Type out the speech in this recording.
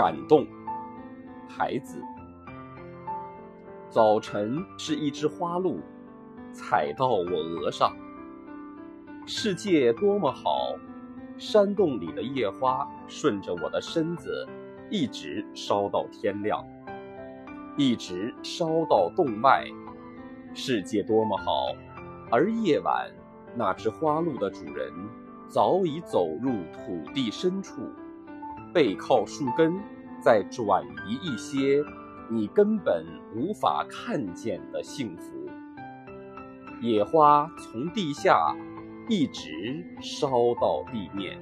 感动，孩子。早晨是一只花鹿，踩到我额上。世界多么好，山洞里的夜花顺着我的身子，一直烧到天亮，一直烧到洞外。世界多么好，而夜晚，那只花鹿的主人早已走入土地深处，背靠树根，在转移一些。你根本无法看见的幸福，野花从地下一直烧到地面。